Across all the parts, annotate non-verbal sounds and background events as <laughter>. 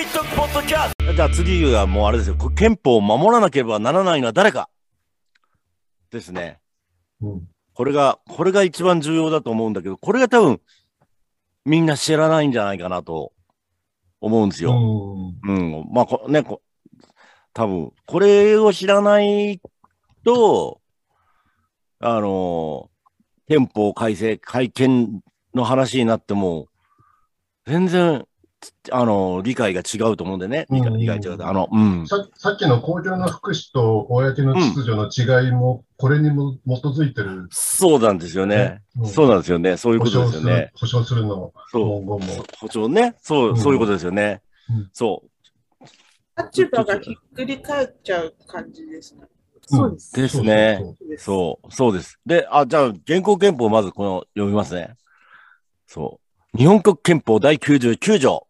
リートポッドキャストじゃあ次はもうあれですよ。憲法を守らなければならないのは誰かですね。うん。これが、これが一番重要だと思うんだけど、これが多分、みんな知らないんじゃないかなと思うんですよ。うん。うん。まあ、こね、こ多分、これを知らないと、あの憲法改正、改憲の話になっても、全然、あの理解が違うと思うんでね。理解うん理解違う。あの、うん。ささっきの公共の福祉と公の秩序の違いも、これにも基づいてる。そうなんですよね。うんそうなんですよね。そういうことですよねる。、保証するの、そう。文言も。補聴ね。そうう、んそういうことですよね。うんそう。立場がひっくり返っちゃう感じですね。そうです。ですねそうそうそう、そうです。で、あ、じゃあ、現行憲法をまずこの読みますね。そう。日本国憲法第99条。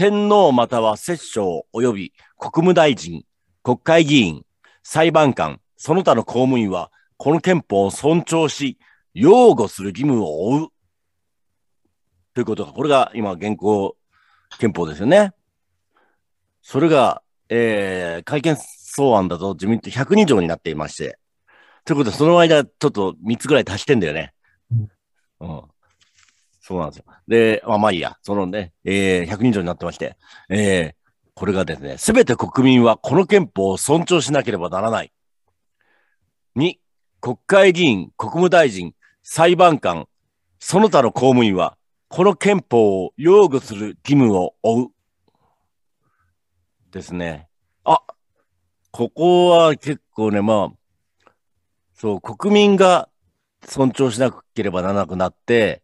天皇または摂政及び国務大臣、国会議員、裁判官、その他の公務員は、この憲法を尊重し、擁護する義務を負う。ということが、これが今、現行憲法ですよね。それが、えー、改憲草案だと自民党102条になっていまして。ということで、その間、ちょっと3つぐらい足してんだよね。うん。そうなんですよ。で、まあまあいいや。そのね、えー、102条になってまして、えー、これがですね、すべて国民はこの憲法を尊重しなければならない。2、国会議員、国務大臣、裁判官、その他の公務員は、この憲法を擁護する義務を負う。ですね。あ、ここは結構ね、まあ、そう、国民が尊重しなければならなくなって、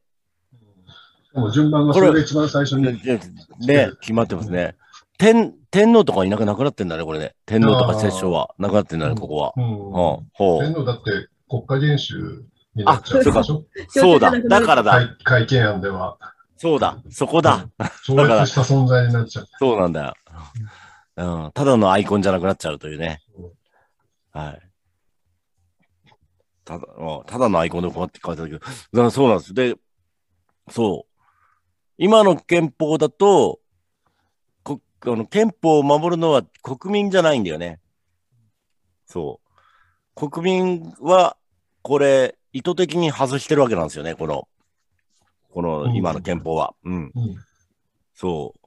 もう順番がそれが一番最初ねに。、ね決まってますね。天、天皇とかいなくなくなってんだね、これね。天皇とか摂政はなくなってんだね、ここは。うん。天皇だって国家元首になっちゃうでしょ？そうだ。だからだ。会会見案では。そうだ。そこだ。超越した存在になっちゃう。そうなんだよ。うん。ただのアイコンじゃなくなっちゃうというね。はい。ただ、ただのアイコンでこうやって書いてあるけど、そうなんです。で、そう。今の憲法だと、こあの憲法を守るのは国民じゃないんだよね。そう。国民は、これ、意図的に外してるわけなんですよね、この、この今の憲法は。うん。うんそう。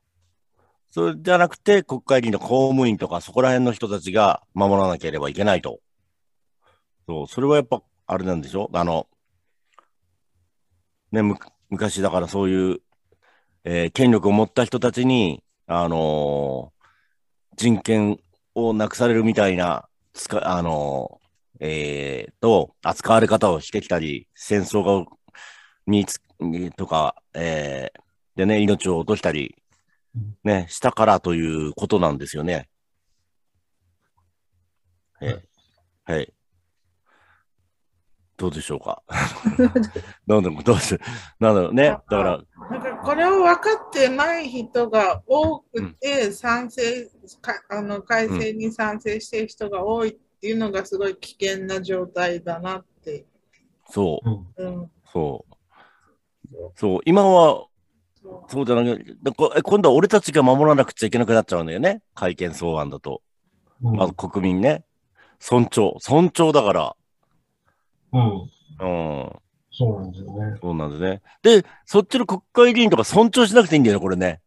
それじゃなくて、国会議員の公務員とか、そこら辺の人たちが守らなければいけないと。そう、それはやっぱ、あれなんでしょ？あの、ね、む、昔だからそういう、えー権力を持った人たちに、あのー人権をなくされるみたいな、つか、あのーえーと、扱われ方をしてきたり、戦争が、につ、にとか、えーでね、命を落としたりうん、ね、したからということなんですよね。ええはい。どうでしょうか？<laughs> なんでも、どうし。なんだろうね。だから、なんかこれを分かってない人が多くて、賛成かあの改正に賛成している人が多いっていうのがすごい危険な状態だなって。そう、うんうん、そう。そう、今は、そうじゃなくて、今度は俺たちが守らなくちゃいけなくなっちゃうんだよね。改憲草案だと。うんまず国民ね。尊重。尊重だから。うん。うん。そうなんですよね。そうなんですね。で、そっちの国会議員とか尊重しなくていいんだよね、これね。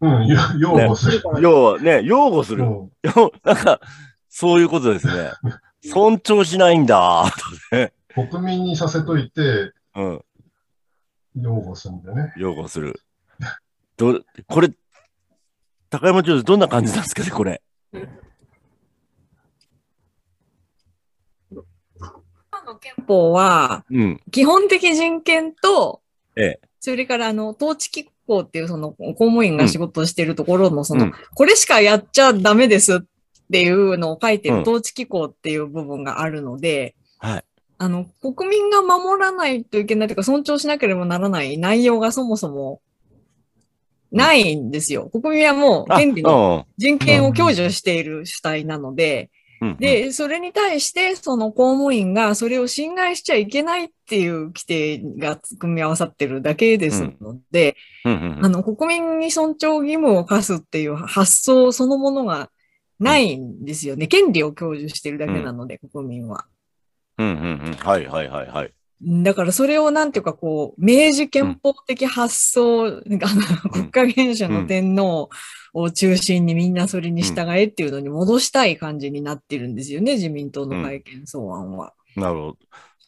うん。よ擁護する。要はね、擁護する。うんよなんか、そういうことですね。<laughs> 尊重しないんだ、とね。国民にさせといて、うん。擁護するんだよね。擁護する。ど、これ、高山町でどんな感じなんですかね、これ。の憲法は、うん。基本的人権と、ええそれから、あの、統治機構っていう、その、公務員が仕事をしているところの、その、うんこれしかやっちゃダメですっていうのを書いてうんる統治機構っていう部分があるので、はい。あの、国民が守らないといけないというか、尊重しなければならない内容がそもそもないんですよ。国民はもうあ権利のうん人権を享受している主体なので、うん、で、それに対して、その公務員がそれを侵害しちゃいけないっていう規定が組み合わさってるだけですので、あの、国民に尊重義務を課すっていう発想そのものがないんですよね。権利を享受してるだけなので、国民は。うん、うん、うん。はい、はい、はい、はい。だからそれをなんていうかこう、明治憲法的発想、国家元首の天皇を中心にみんなそれに従えっていうのに戻したい感じになってるんですよね、自民党の改憲草案は。なるほど。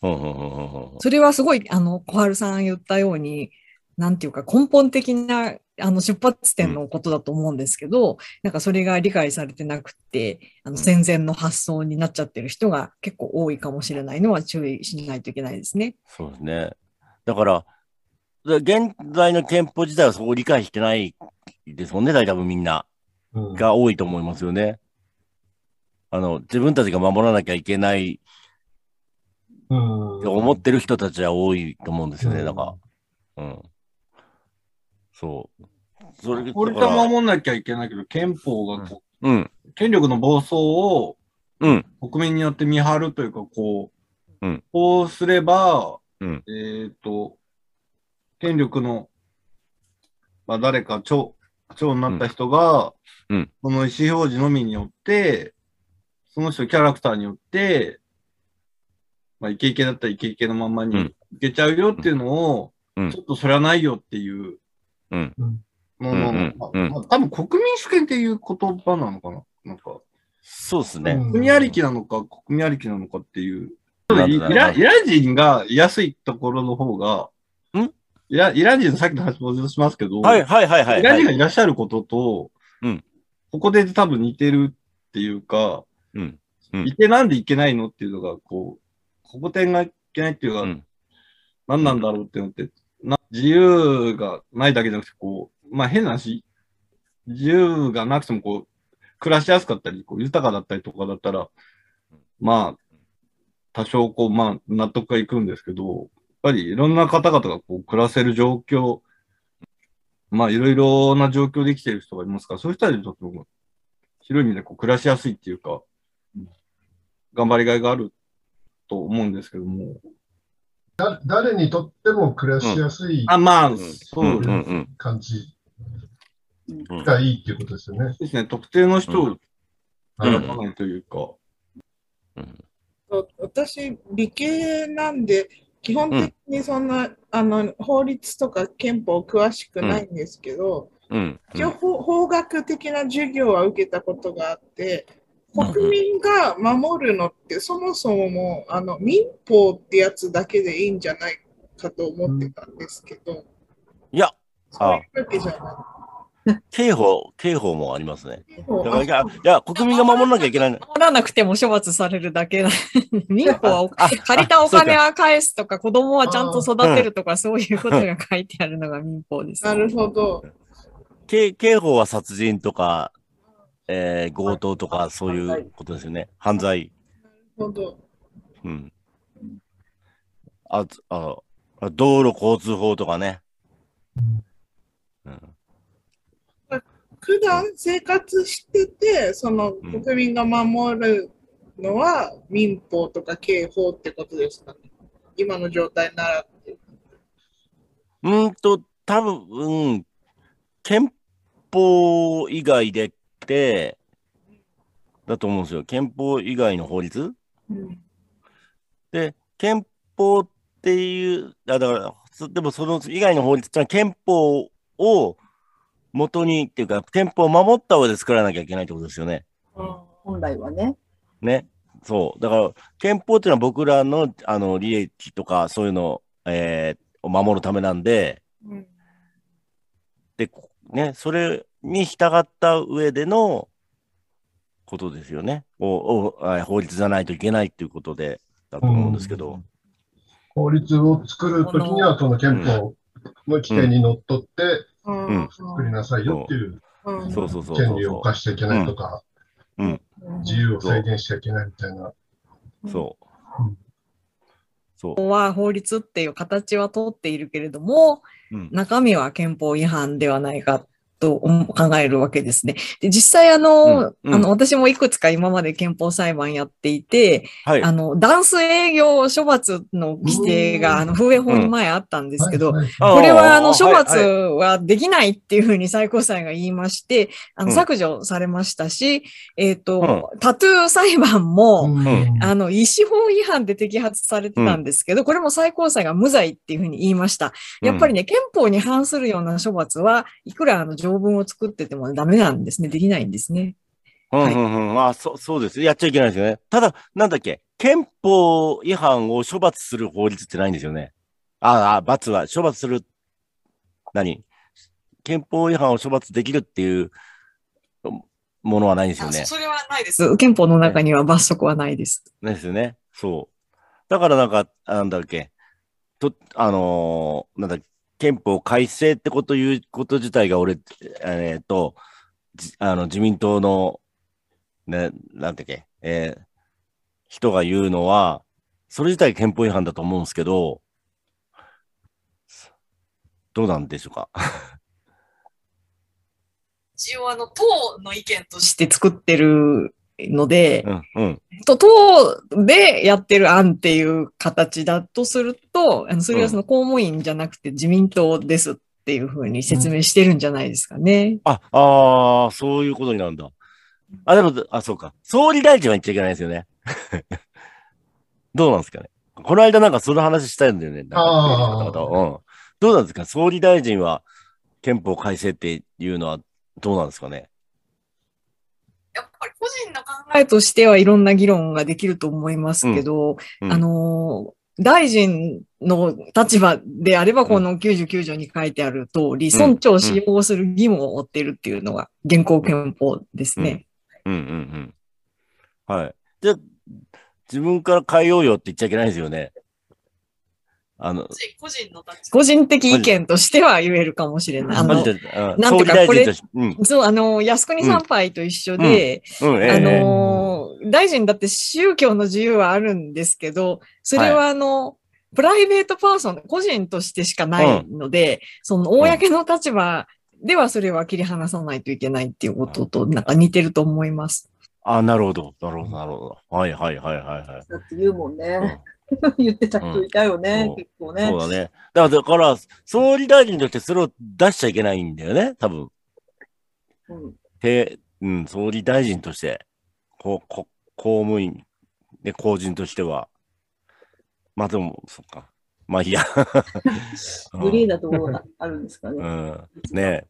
うん、うん、うん、うんうん。それはすごい、あの、小春さん言ったように、なんていうか根本的なあの出発点のことだと思うんですけど、なんかそれが理解されてなくて、あの戦前の発想になっちゃってる人が結構多いかもしれないのは注意しないといけないですね。そうですね。だから、で現在の憲法自体はそこを理解してないですもんね、大体多分みんなうんが多いと思いますよね。あの、自分たちが守らなきゃいけない思ってる人たちは多いと思うんですよね、うんだから。うん。そう。それは守んなきゃいけないけど、憲法がこうん。う、権力の暴走をうん。国民によって見張るというか、こう、うんこうすれば、うんえっ、と、権力の、まあ、誰か長、長になった人が、うん。うん。その意思表示のみによって、その人キャラクターによって、まあ、イケイケだったらイケイケのまんまにうん。いけちゃうよっていうのを、うん。ちょっとそれはないよっていううん。のの、多分国民主権っていう言葉なのかな？なんか、そうですね。うん。国ありきなのか、国民ありきなのかっていう。イランイラン人がいやすいところの方が、んイライラン人のさっきの話戻しますけど、はいはいはいはい。イラン人がはいいらっしゃることと、うん。ここで多分似てるっていうか、うんうん。いてなんでいけないのっていうのが、こう、ここ点がいけないっていうのが、うん。何なんだろうっていうのって、な自由がないだけじゃなくて、こう、まあ変な話、自由がなくてもこう、暮らしやすかったり、こう豊かだったりとかだったら、まあ、多少こう、まあ納得がいくんですけど、ぱりいろんな方々がこう暮らせる状況、まあいろいろな状況で生きてる人がいますから、そういう人たちにとっても、広い意味でこう暮らしやすいっていうか、頑張りがいがあると思うんですけども。だ誰にとっても暮らしやすいあ、まあ、んそううんうんうん。感じうんがいいっていうことですよね。ですね。特定の人をうん選ばないというか。うん私、理系なんで、基本的にそんな、あの法律とか憲法詳しくないんですけど、うん。一応法法学的な授業は受けたことがあって、国民が守るのってそもそももうあの民法ってやつだけでいいんじゃないかと思ってたんですけど、いや、そういうわけじゃな刑法、刑法もありますね。い。だからいや、いや、国民が守らなきゃいけない。守らなくても処罰されるだけだ。<laughs> 民法はお借りたお金は返すとか、子供はちゃんと育てるとか、そういうことが書いてあるのが民法です。なるほど。刑刑法は殺人とか、えー強盗とか、そういうことですよね。犯罪。なるほど。うん。あ、あ、あ道路交通法とかね。うん。普段生活してて、そのうん国民が守るのは民法とか刑法ってことですかね。今の状態なら。うーんと、多分、うん、憲法以外でって、だと思うんですよ。憲法以外の法律うんで、憲法っていう、あだから、そでもその以外の法律ってのは憲法を元にっていうか、憲法を守った上で作らなきゃいけないってことですよね。本来はね。ね。そう。だから、憲法っていうのは僕らの、あの、利益とか、そういうのを、えーを守るためなんで、うんで、こね、それに従った上でのことですよね。おおあ法律じゃないといけないっていうことで、だと思うんですけど。法律を作るときには、その憲法の規定にのっとってうんうん作りなさいよっていううんそうそうそう。権利を犯しちゃいけないとか、うん自由を制限しちゃいけないみたいな。そううん。そう。は法律っていう形は通っているけれども、うん。中身は憲法違反ではないかっと考えるわけですね。で実際あの、うんうん。あの、私もいくつか今まで憲法裁判やっていて、はい。あの、ダンス営業処罰の規定が、うん。あの、風営法に前あったんですけど、はいはい。あー。これは、あの、はい処罰はいはできないっていうふうに最高裁が言いまして、あの、うん。削除されましたし、えっ、と、タトゥー裁判も、うん。あの、医師法違反で摘発されてたんですけど、これも最高裁が無罪っていうふうに言いました。やっぱりね、憲法に反するような処罰はいくらあの条文を作っててもダメなんですね。できないんですね。うんうんうん。あ、そう、そうです。やっちゃいけないですよね。ただ、なんだっけ、憲法違反を処罰する法律ってないんですよね。ああ、罰は、処罰する、何？憲法違反を処罰できるっていうものはないんですよね。それはないです。憲法の中には罰則はないです。ですよね。そう。だからなんか、なんだっけ、と、あのーなんだっけ、憲法改正ってこと言うこと自体が俺、えっ、と、あの、自民党の、ね、なんだっけ、えー人が言うのは、それ自体憲法違反だと思うんですけど、どうなんでしょうか？一応あの、党の意見として作ってるので、うん、うん。と党でやってる案っていう形だとすると、あのそれはその公務員じゃなくて自民党ですっていうふうに説明してるんじゃないですかね。あ、ああ、そういうことになるんだ。あ、でも、あ、そうか。総理大臣は言っちゃいけないですよね。<laughs> どうなんですかね。この間なんかその話したんだよね。なんかあーうん。どうなんですか総理大臣は憲法改正っていうのはどうなんですかね。やっぱり個人の考えとしてはいろんな議論ができると思いますけど、うん、あの、大臣の立場であれば、この99条に書いてある通り、うん。村長を使用する義務を負っているっていうのが現行憲法ですね。うん。うん。うん。はい。じゃあ、自分から変えようよって言っちゃいけないですよね。あの、個人の個人的意見としては言えるかもしれない。あのなんていうか総理大臣として、うん、そう、あの、靖国参拝と一緒で、あのー、大臣だって宗教の自由はあるんですけど、それはあの、プライベートパーソン、個人としてしかないので、その、公の立場ではそれは切り離さないといけないっていうことと、なんか似てると思います。あ、なるほど。なるほど、なるほど。はいはいはいはいはい。だって言うもんね。<laughs> 言ってた人いたよね、うん結構ね。そうだね。だから、だから、総理大臣としてそれを出しちゃいけないんだよね、多分。うんで、うん、総理大臣として、ここ公務員、で、公人としては。まあでも、そっか。まあいいや。<laughs> グリーンなところがあるんですかね。うん。ね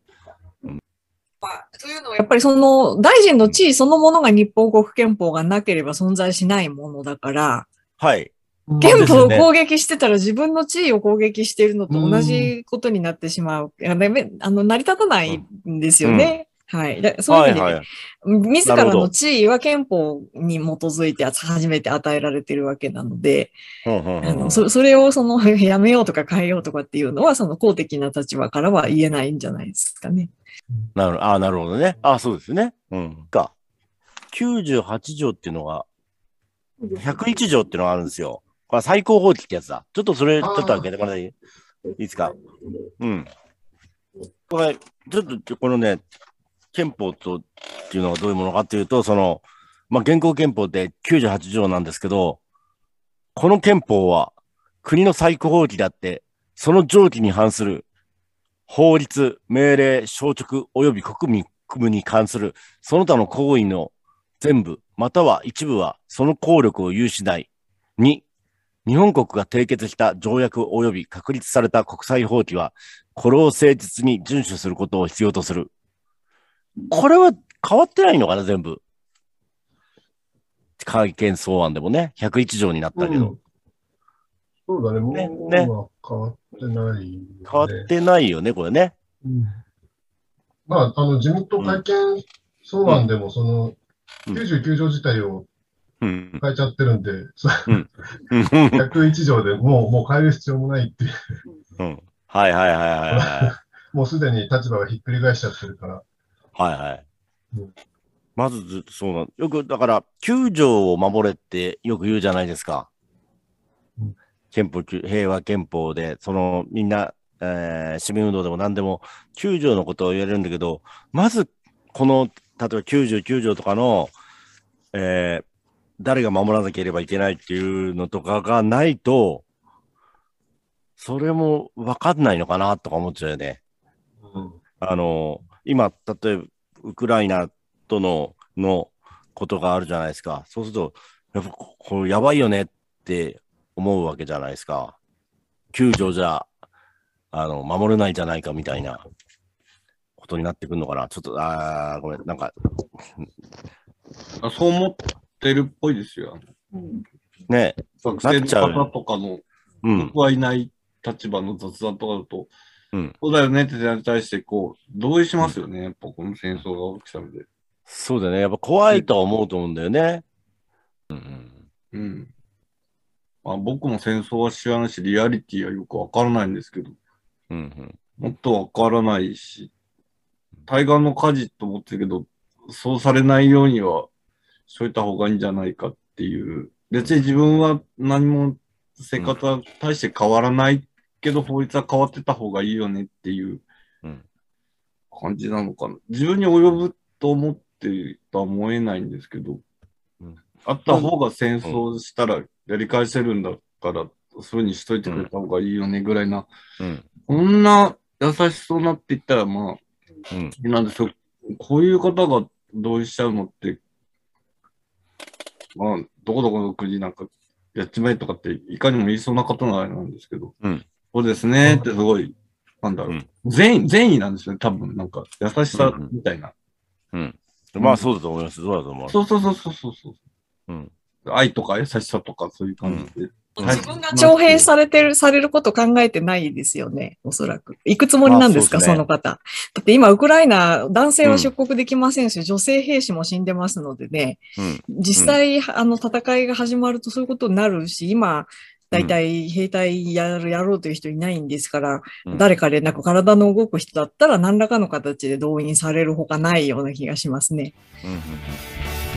というのはやっぱりその大臣の地位そのものが日本国憲法がなければ存在しないものだから、はい。憲法を攻撃してたら自分の地位を攻撃しているのと同じことになってしまう。いやダメあの成り立たないんですよね。はい。だそういう意味で、はいはい。自らの地位は憲法に基づいて初めて与えられているわけなので、うんうんうんあのそそれをその <laughs> やめようとか変えようとかっていうのは、その公的な立場からは言えないんじゃないですかね。なるあなるほどね。あそうですね。うん。か。98条っていうのが、101条っていうのがあるんですよ。これ最高法規ってやつだ。ちょっとそれ、ちょっと開けてもらっていい？いいですかうん。これ、ちょっと、このね、憲法とっていうのがどういうものかっていうと、その、まあ、現行憲法って98条なんですけど、この憲法は国の最高法規であって、その上記に反する法律、命令、消直及び国民務に関するその他の行為の全部、または一部はその効力を有しない。2、日本国が締結した条約及び確立された国際法規は、これを誠実に遵守することを必要とする。これは変わってないのかな、全部。会見草案でもね、101条になったけど、うんそうだね、もう、ねねは変わってないよね、変わってないよね、これね。うんまあ、あの、自民党会見草案でも、その、うん99条自体をうん。変えちゃってるんで、そうん。101条でもう、もう変える必要もないっていう、うん。はいはいはいはいはい。<laughs> もうすでに立場がひっくり返しちゃってるから、はいはいうん。まずず、そうなん、よく、だから、9条を守れってよく言うじゃないですかうん。憲法、平和憲法で、その、みんな、えー市民運動でも何でも、9条のことを言われるんだけど、まず、この、例えば99条とかの、えー誰が守らなければいけないっていうのとかがないと、それも分かんないのかなとか思っちゃうよね。あの、今、例えば、ウクライナとの、のことがあるじゃないですか。そうすると、やっぱ、ここれやばいよねって思うわけじゃないですか。救助じゃ、あの、守れないじゃないかみたいなことになってくるのかな。ちょっと、あーごめん、なんか、あそう思ってるっぽいですよ。うんね、学生の方とかの、うん、僕はいない立場の雑談とかだと、うんそうだよねって点に対して、こう、同意しますよね。やっぱこの戦争が起きたので。そうだよね。やっぱ怖いとは思うと思うんだよね。うんうん、うん。まあ、僕も戦争は知らないし、リアリティはよくわからないんですけど、うん、うん。もっとわからないし、対岸の火事と思ってるけど、そうされないようにはしといた方がいいんじゃないかっていう。別に自分は何も生活は大して変わらないけど、法律は変わってた方がいいよねっていううん感じなのかな。自分に及ぶと思ってとは思えないんですけど、うんあった方が戦争したらやり返せるんだから、そういうふうにしといてくれた方がいいよねぐらいなうん。こんな優しそうなって言ったら、まあ、うん。なんですよ。こういう方が同意しちゃうのって、まあ、どこどこの国なんかやっちまえとかって、いかにも言いそうな方のあれなんですけど、うんそうですねってすごい、なんだろう、うん善意、善意なんですよね、多分、なんか、優しさみたいな。うん。まあ、そうだと思います。そうだと思う。そうそうそうそうそうそう。うん。愛とか優しさとかそういう感じで。うん自分が徴兵されてる、されること考えてないですよね、おそらく。行くつもりなんですか、そすねの方。だって今、ウクライナ、男性は出国できませんし、女性兵士も死んでますのでね、うん。実際、あの、戦いが始まるとそういうことになるし、今、大体兵隊やる、やろうという人いないんですから、うん誰かでなく体の動く人だったら何らかの形で動員されるほかないような気がしますね。うんうんうん